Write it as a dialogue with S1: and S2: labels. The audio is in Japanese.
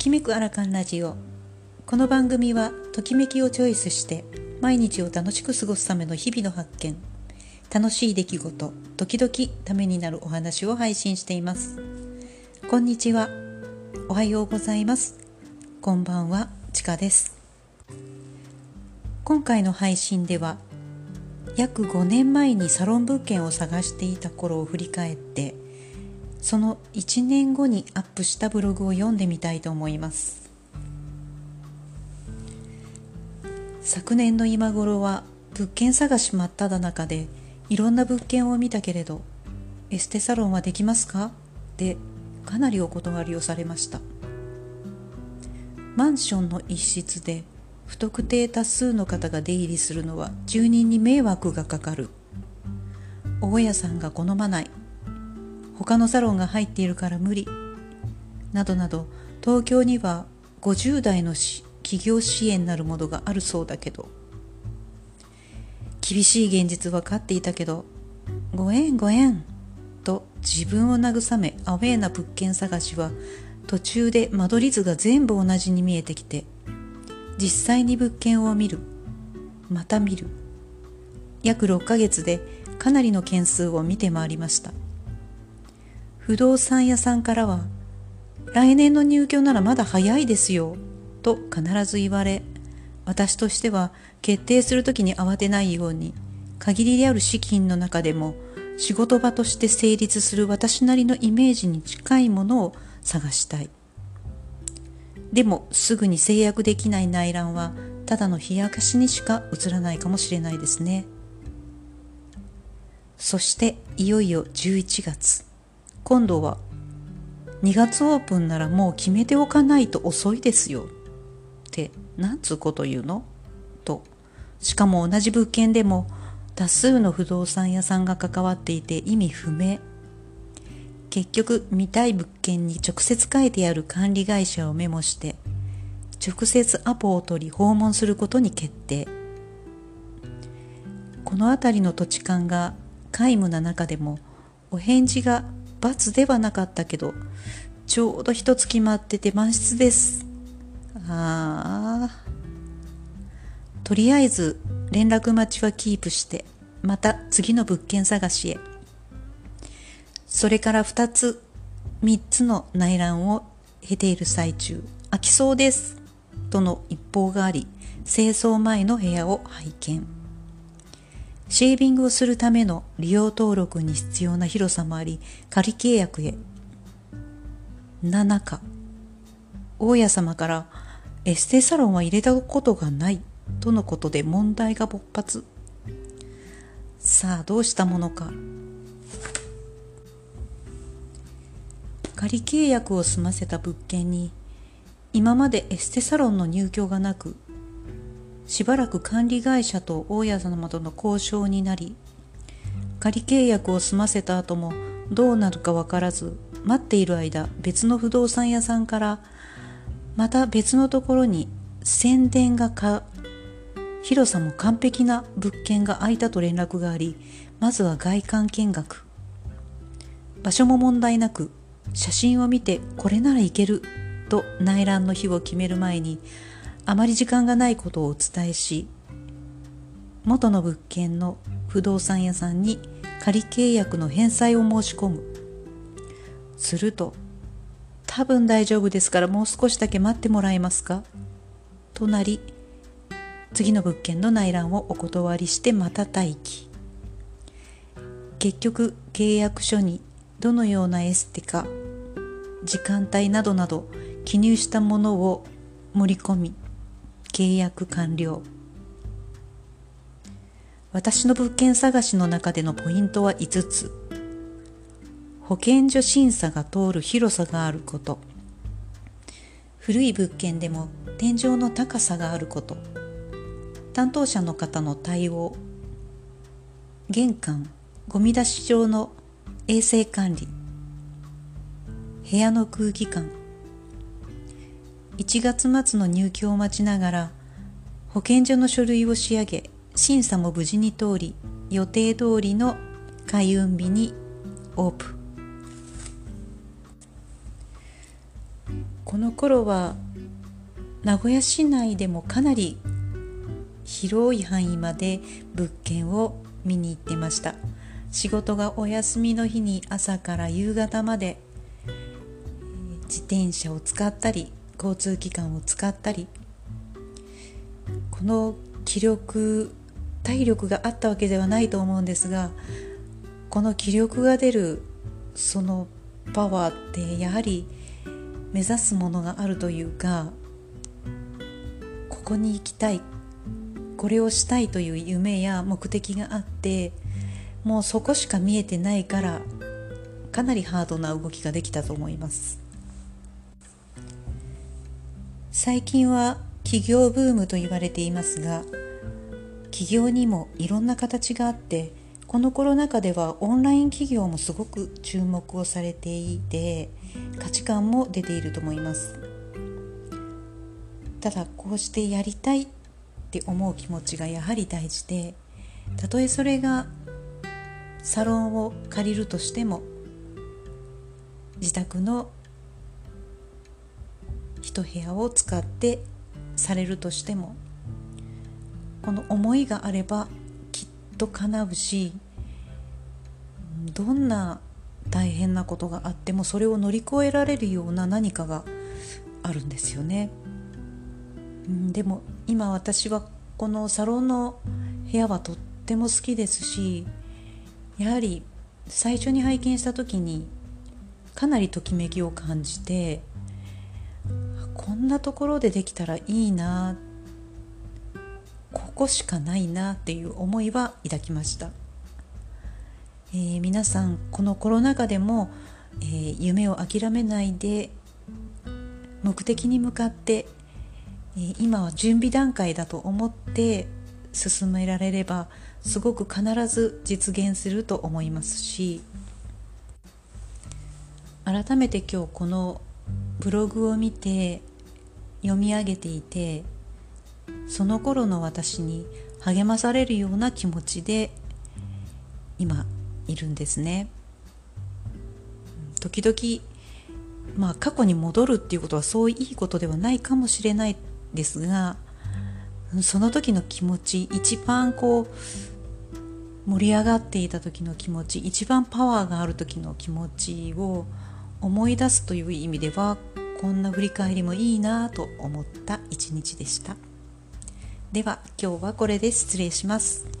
S1: きめくアラカンラジオ。この番組はときめきをチョイスして毎日を楽しく過ごすための日々の発見。楽しい出来事時々ためになるお話を配信しています。こんにちは。おはようございます。こんばんは。ちかです。今回の配信では約5年前にサロン物件を探していた頃を振り返ってその1年後にアップしたブログを読んでみたいと思います。昨年の今頃は物件探し真っ只中でいろんな物件を見たけれどエステサロンはできますか？でかなりお断りをされました。マンションの一室で不特定多数の方が出入りするのは住人に迷惑がかかる。大家さんが好まない。他のサロンが入っているから無理。などなど東京には50代の企業支援なるものがあるそうだけど。厳しい現実分かっていたけどご縁ご縁と自分を慰めアウェーな物件探しは途中で間取り図が全部同じに見えてきて実際に物件を見るまた見る。約6ヶ月でかなりの件数を見て回りました。不動産屋さんからは来年の入居ならまだ早いですよと必ず言われ私としては決定するときに慌てないように限りである資金の中でも仕事場として成立する私なりのイメージに近いものを探したい。でもすぐに制約できない内覧はただの冷やかしにしか映らないかもしれないですね。そしていよいよ11月。今度は2月オープンならもう決めておかないと遅いですよ。って何つうこと言うの？と。しかも同じ物件でも多数の不動産屋さんが関わっていて意味不明。結局見たい物件に直接書いてある管理会社をメモして直接アポを取り訪問することに決定。この辺りの土地勘が皆無な中でもお返事が罰ではなかったけどちょうど一月待ってて満室ですああとりあえず連絡待ちはキープしてまた次の物件探しへそれから2つ、3つの内覧を経ている最中、飽きそうです。との一報があり、清掃前の部屋を拝見。シェービングをするための利用登録に必要な広さもあり、仮契約へ。7日、大家様からエステサロンは入れたことがないとのことで問題が勃発。さあどうしたものか仮契約を済ませた物件に今までエステサロンの入居がなくしばらく管理会社と大家様との交渉になり仮契約を済ませた後もどうなるか分からず待っている間別の不動産屋さんからまた別のところに宣伝がか広さも完璧な物件が空いたと連絡がありまずは外観見学。場所も問題なく写真を見てこれならいけると内覧の日を決める前にあまり時間がないことをお伝えし元の物件の不動産屋さんに仮契約の返済を申し込む。すると多分大丈夫ですからもう少しだけ待ってもらえますか？となり次の物件の内覧をお断りしてまた待機。結局契約書にどのようなエステか時間帯などなど記入したものを盛り込み契約完了。私の物件探しの中でのポイントは5つ。保健所審査が通る広さがあること。古い物件でも天井の高さがあること。担当者の方の対応。玄関ゴミ出し場の衛生管理。部屋の空気感。1月末の入居を待ちながら保健所の書類を仕上げ審査も無事に通り予定通りの開運日にオープン。この頃は名古屋市内でもかなり広い範囲まで物件を見に行ってました。仕事がお休みの日に朝から夕方まで自転車を使ったり交通機関を使ったりこの気力体力があったわけではないと思うんですがこの気力が出るそのパワーってやはり目指すものがあるというかここに行きたいこれをしたいという夢や目的があってもうそこしか見えてないからかなりハードな動きができたと思います。最近は起業ブームと言われていますが起業にもいろんな形があってこのコロナ禍ではオンライン企業もすごく注目をされていて価値観も出ていると思います。ただこうしてやりたいって思う気持ちがやはり大事でたとえそれがサロンを借りるとしても自宅の一部屋を使ってされるとしてもこの思いがあればきっと叶うしどんな大変なことがあってもそれを乗り越えられるような何かがあるんですよね。でも今私はこのサロンの部屋はとっても好きですしやはり最初に拝見した時にかなりときめきを感じてんなところでできたらいいなここしかないなっていう思いは抱きました、えー、皆さんこのコロナ禍でも、えー、夢を諦めないで目的に向かってえ今は準備段階だと思って進められればすごく必ず実現すると思いますし改めて今日このブログを見て読み上げていてその頃の私に励まされるような気持ちで今いるんですね。時々まあ過去に戻るっていうことはそういいことではないかもしれないですがその時の気持ち一番こう盛り上がっていた時の気持ち一番パワーがある時の気持ちを思い出すという意味ではこんな振り返りもいいなと思った一日でした。では今日はこれで失礼します。